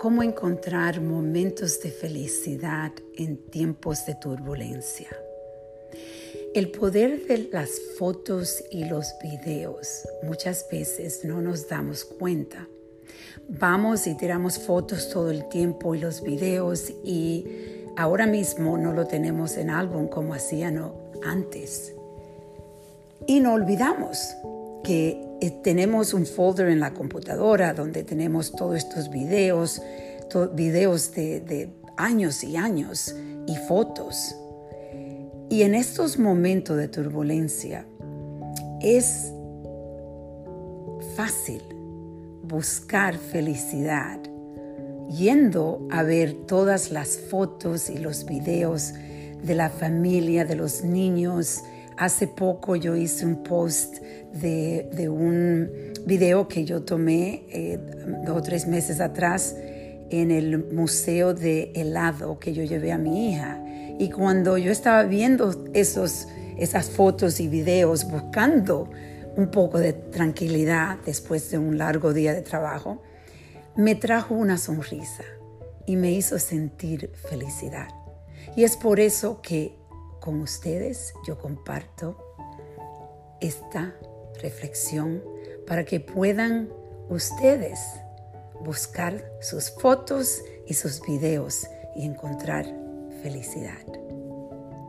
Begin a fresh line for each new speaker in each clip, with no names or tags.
cómo encontrar momentos de felicidad en tiempos de turbulencia. El poder de las fotos y los videos muchas veces no nos damos cuenta. Vamos y tiramos fotos todo el tiempo y los videos y ahora mismo no lo tenemos en álbum como hacían antes. Y no olvidamos que eh, tenemos un folder en la computadora donde tenemos todos estos videos, videos de años y años y fotos. Y en estos momentos de turbulencia es fácil buscar felicidad yendo a ver todas las fotos y los videos de la familia, de los niños. Hace poco yo hice un post de, un video que yo tomé eh, dos o tres meses atrás en el museo de helado que yo llevé a mi hija. Y cuando yo estaba viendo esos, esas fotos y videos, buscando un poco de tranquilidad después de un largo día de trabajo, me trajo una sonrisa y me hizo sentir felicidad. Y es por eso que con ustedes yo comparto esta reflexión para que puedan ustedes buscar sus fotos y sus videos y encontrar felicidad.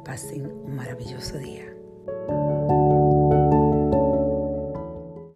Pasen un maravilloso día.